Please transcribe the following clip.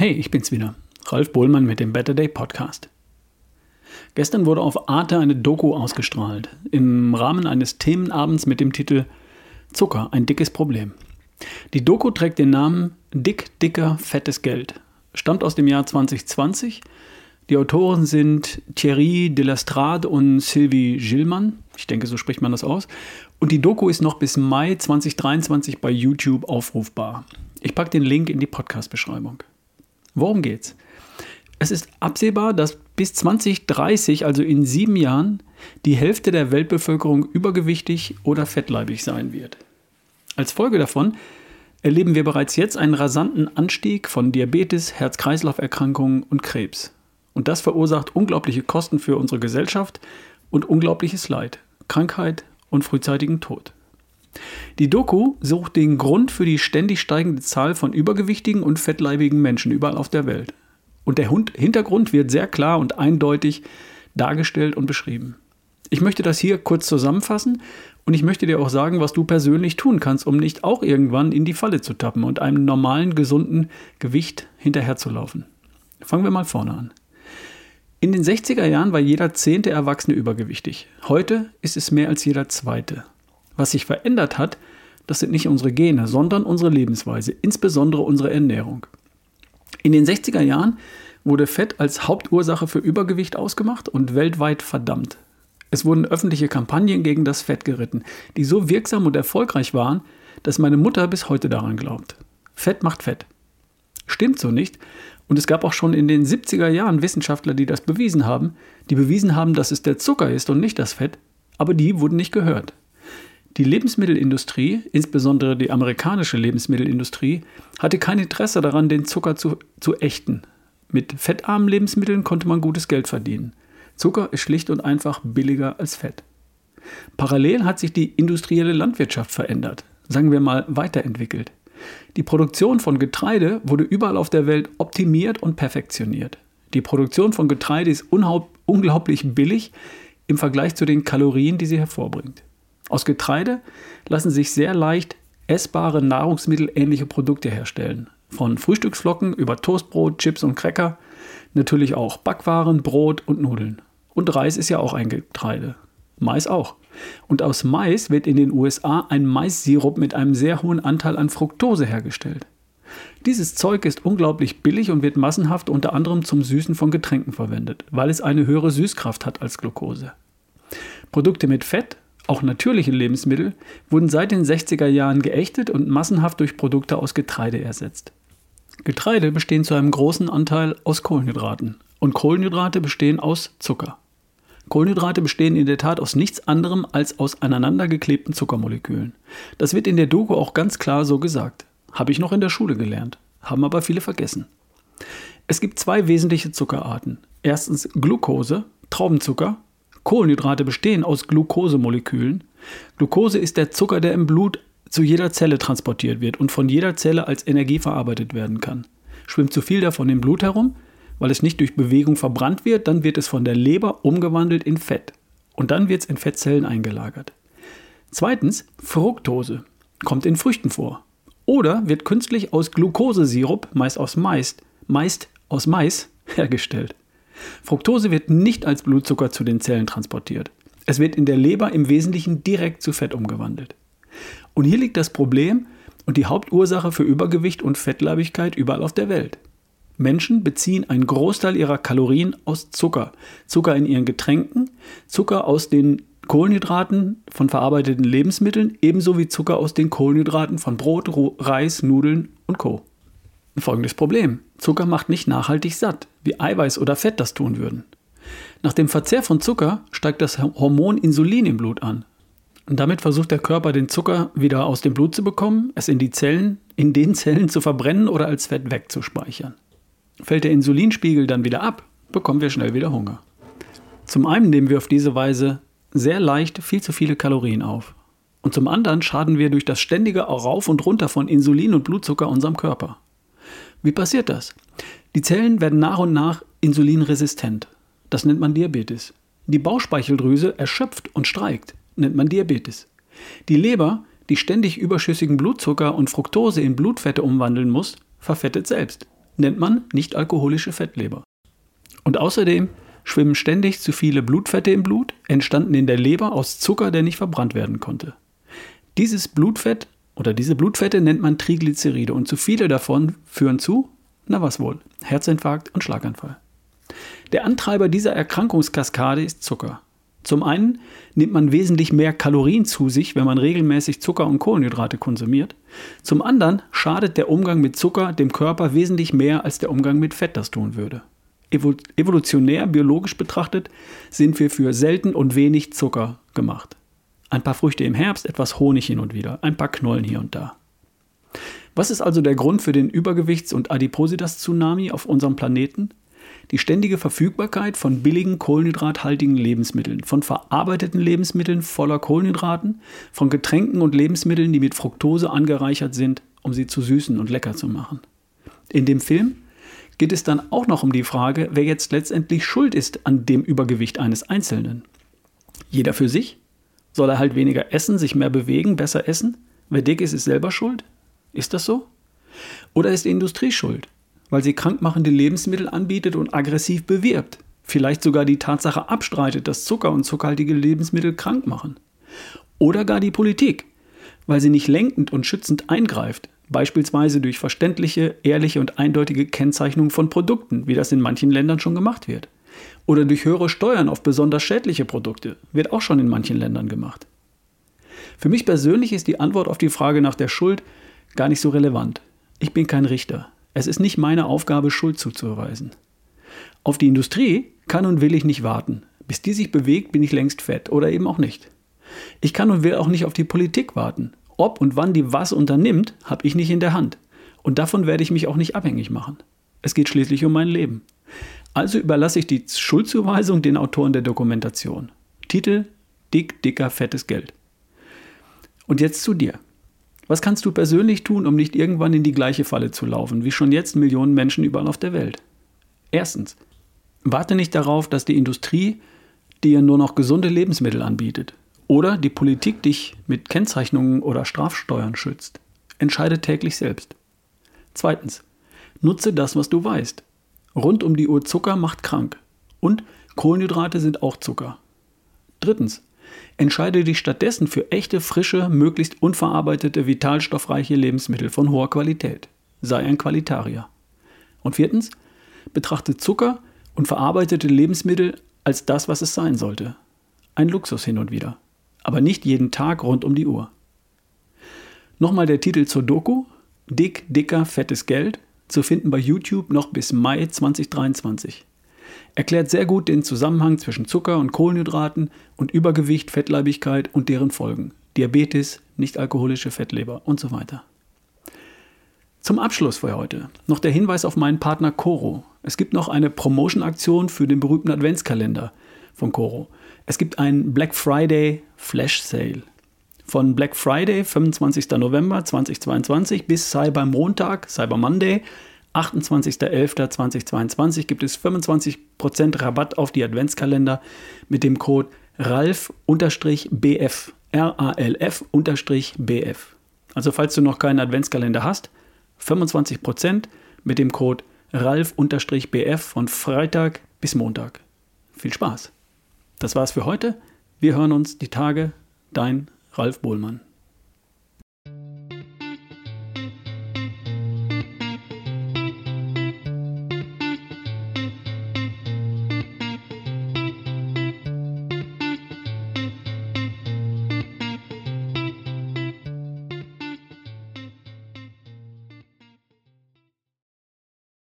Hey, ich bin's wieder, Ralf Bohlmann mit dem Better Day Podcast. Gestern wurde auf Arte eine Doku ausgestrahlt, im Rahmen eines Themenabends mit dem Titel Zucker, ein dickes Problem. Die Doku trägt den Namen Dick, dicker, fettes Geld, stammt aus dem Jahr 2020. Die Autoren sind Thierry Delastrade und Sylvie Gillmann. Ich denke, so spricht man das aus. Und die Doku ist noch bis Mai 2023 bei YouTube aufrufbar. Ich packe den Link in die Podcast-Beschreibung. Worum geht's? Es ist absehbar, dass bis 2030, also in sieben Jahren, die Hälfte der Weltbevölkerung übergewichtig oder fettleibig sein wird. Als Folge davon erleben wir bereits jetzt einen rasanten Anstieg von Diabetes, Herz-Kreislauf-Erkrankungen und Krebs. Und das verursacht unglaubliche Kosten für unsere Gesellschaft und unglaubliches Leid, Krankheit und frühzeitigen Tod. Die Doku sucht den Grund für die ständig steigende Zahl von übergewichtigen und fettleibigen Menschen überall auf der Welt. Und der Hintergrund wird sehr klar und eindeutig dargestellt und beschrieben. Ich möchte das hier kurz zusammenfassen und ich möchte dir auch sagen, was du persönlich tun kannst, um nicht auch irgendwann in die Falle zu tappen und einem normalen, gesunden Gewicht hinterherzulaufen. Fangen wir mal vorne an. In den 60er Jahren war jeder zehnte Erwachsene übergewichtig. Heute ist es mehr als jeder zweite. Was sich verändert hat, das sind nicht unsere Gene, sondern unsere Lebensweise, insbesondere unsere Ernährung. In den 60er Jahren wurde Fett als Hauptursache für Übergewicht ausgemacht und weltweit verdammt. Es wurden öffentliche Kampagnen gegen das Fett geritten, die so wirksam und erfolgreich waren, dass meine Mutter bis heute daran glaubt. Fett macht Fett. Stimmt so nicht. Und es gab auch schon in den 70er Jahren Wissenschaftler, die das bewiesen haben, die bewiesen haben, dass es der Zucker ist und nicht das Fett, aber die wurden nicht gehört. Die Lebensmittelindustrie, insbesondere die amerikanische Lebensmittelindustrie, hatte kein Interesse daran, den Zucker zu, zu ächten. Mit fettarmen Lebensmitteln konnte man gutes Geld verdienen. Zucker ist schlicht und einfach billiger als Fett. Parallel hat sich die industrielle Landwirtschaft verändert, sagen wir mal weiterentwickelt. Die Produktion von Getreide wurde überall auf der Welt optimiert und perfektioniert. Die Produktion von Getreide ist unglaublich billig im Vergleich zu den Kalorien, die sie hervorbringt. Aus Getreide lassen sich sehr leicht essbare nahrungsmittelähnliche Produkte herstellen. Von Frühstücksflocken über Toastbrot, Chips und Cracker, natürlich auch Backwaren, Brot und Nudeln. Und Reis ist ja auch ein Getreide. Mais auch. Und aus Mais wird in den USA ein Maissirup mit einem sehr hohen Anteil an Fructose hergestellt. Dieses Zeug ist unglaublich billig und wird massenhaft unter anderem zum Süßen von Getränken verwendet, weil es eine höhere Süßkraft hat als Glucose. Produkte mit Fett auch natürliche Lebensmittel, wurden seit den 60er Jahren geächtet und massenhaft durch Produkte aus Getreide ersetzt. Getreide bestehen zu einem großen Anteil aus Kohlenhydraten und Kohlenhydrate bestehen aus Zucker. Kohlenhydrate bestehen in der Tat aus nichts anderem als aus aneinandergeklebten Zuckermolekülen. Das wird in der Doku auch ganz klar so gesagt. Habe ich noch in der Schule gelernt, haben aber viele vergessen. Es gibt zwei wesentliche Zuckerarten. Erstens Glucose, Traubenzucker Kohlenhydrate bestehen aus Glukosemolekülen. Glucose ist der Zucker, der im Blut zu jeder Zelle transportiert wird und von jeder Zelle als Energie verarbeitet werden kann. Schwimmt zu viel davon im Blut herum, weil es nicht durch Bewegung verbrannt wird, dann wird es von der Leber umgewandelt in Fett und dann wird es in Fettzellen eingelagert. Zweitens, Fructose kommt in Früchten vor oder wird künstlich aus Glukosesirup, meist aus Mais, meist aus Mais hergestellt. Fructose wird nicht als Blutzucker zu den Zellen transportiert. Es wird in der Leber im Wesentlichen direkt zu Fett umgewandelt. Und hier liegt das Problem und die Hauptursache für Übergewicht und Fettleibigkeit überall auf der Welt. Menschen beziehen einen Großteil ihrer Kalorien aus Zucker. Zucker in ihren Getränken, Zucker aus den Kohlenhydraten von verarbeiteten Lebensmitteln, ebenso wie Zucker aus den Kohlenhydraten von Brot, Reis, Nudeln und Co. Folgendes Problem. Zucker macht nicht nachhaltig satt, wie Eiweiß oder Fett das tun würden. Nach dem Verzehr von Zucker steigt das Hormon Insulin im Blut an. Und damit versucht der Körper den Zucker wieder aus dem Blut zu bekommen, es in die Zellen, in den Zellen zu verbrennen oder als Fett wegzuspeichern. Fällt der Insulinspiegel dann wieder ab, bekommen wir schnell wieder Hunger. Zum einen nehmen wir auf diese Weise sehr leicht viel zu viele Kalorien auf. Und zum anderen schaden wir durch das ständige Rauf und Runter von Insulin und Blutzucker unserem Körper. Wie passiert das? Die Zellen werden nach und nach insulinresistent. Das nennt man Diabetes. Die Bauchspeicheldrüse erschöpft und streikt, nennt man Diabetes. Die Leber, die ständig überschüssigen Blutzucker und Fructose in Blutfette umwandeln muss, verfettet selbst, nennt man nicht alkoholische Fettleber. Und außerdem schwimmen ständig zu viele Blutfette im Blut, entstanden in der Leber aus Zucker, der nicht verbrannt werden konnte. Dieses Blutfett oder diese Blutfette nennt man Triglyceride und zu viele davon führen zu, na was wohl, Herzinfarkt und Schlaganfall. Der Antreiber dieser Erkrankungskaskade ist Zucker. Zum einen nimmt man wesentlich mehr Kalorien zu sich, wenn man regelmäßig Zucker und Kohlenhydrate konsumiert. Zum anderen schadet der Umgang mit Zucker dem Körper wesentlich mehr, als der Umgang mit Fett das tun würde. Evolutionär, biologisch betrachtet, sind wir für selten und wenig Zucker gemacht. Ein paar Früchte im Herbst, etwas Honig hin und wieder, ein paar Knollen hier und da. Was ist also der Grund für den Übergewichts- und Adipositas-Tsunami auf unserem Planeten? Die ständige Verfügbarkeit von billigen kohlenhydrathaltigen Lebensmitteln, von verarbeiteten Lebensmitteln voller Kohlenhydraten, von Getränken und Lebensmitteln, die mit Fructose angereichert sind, um sie zu süßen und lecker zu machen. In dem Film geht es dann auch noch um die Frage, wer jetzt letztendlich schuld ist an dem Übergewicht eines Einzelnen. Jeder für sich? Soll er halt weniger essen, sich mehr bewegen, besser essen? Wer dick ist, ist selber schuld? Ist das so? Oder ist die Industrie schuld? weil sie krankmachende Lebensmittel anbietet und aggressiv bewirbt. Vielleicht sogar die Tatsache abstreitet, dass Zucker und zuckerhaltige Lebensmittel krank machen. Oder gar die Politik, weil sie nicht lenkend und schützend eingreift, beispielsweise durch verständliche, ehrliche und eindeutige Kennzeichnung von Produkten, wie das in manchen Ländern schon gemacht wird. Oder durch höhere Steuern auf besonders schädliche Produkte, wird auch schon in manchen Ländern gemacht. Für mich persönlich ist die Antwort auf die Frage nach der Schuld gar nicht so relevant. Ich bin kein Richter. Es ist nicht meine Aufgabe, Schuld zuzuweisen. Auf die Industrie kann und will ich nicht warten. Bis die sich bewegt, bin ich längst fett oder eben auch nicht. Ich kann und will auch nicht auf die Politik warten. Ob und wann die was unternimmt, habe ich nicht in der Hand. Und davon werde ich mich auch nicht abhängig machen. Es geht schließlich um mein Leben. Also überlasse ich die Schuldzuweisung den Autoren der Dokumentation. Titel Dick, dicker, fettes Geld. Und jetzt zu dir. Was kannst du persönlich tun, um nicht irgendwann in die gleiche Falle zu laufen, wie schon jetzt Millionen Menschen überall auf der Welt? Erstens, warte nicht darauf, dass die Industrie dir nur noch gesunde Lebensmittel anbietet oder die Politik dich mit Kennzeichnungen oder Strafsteuern schützt. Entscheide täglich selbst. Zweitens, nutze das, was du weißt. Rund um die Uhr Zucker macht krank und Kohlenhydrate sind auch Zucker. Drittens, Entscheide dich stattdessen für echte, frische, möglichst unverarbeitete, vitalstoffreiche Lebensmittel von hoher Qualität. Sei ein Qualitarier. Und viertens, betrachte Zucker und verarbeitete Lebensmittel als das, was es sein sollte. Ein Luxus hin und wieder. Aber nicht jeden Tag rund um die Uhr. Nochmal der Titel zur Doku. Dick, dicker, fettes Geld. Zu finden bei YouTube noch bis Mai 2023 erklärt sehr gut den Zusammenhang zwischen Zucker und Kohlenhydraten und Übergewicht, Fettleibigkeit und deren Folgen. Diabetes, nicht-alkoholische Fettleber und so weiter. Zum Abschluss für heute noch der Hinweis auf meinen Partner Coro. Es gibt noch eine Promotion-Aktion für den berühmten Adventskalender von Coro. Es gibt einen Black Friday Flash Sale. Von Black Friday, 25. November 2022 bis Cyber Montag, Cyber Monday, 28.11.2022 gibt es 25% Rabatt auf die Adventskalender mit dem Code RALF-BF. R-A-L-F-BF. Also falls du noch keinen Adventskalender hast, 25% mit dem Code RALF-BF von Freitag bis Montag. Viel Spaß. Das war's für heute. Wir hören uns die Tage. Dein Ralf Bohlmann.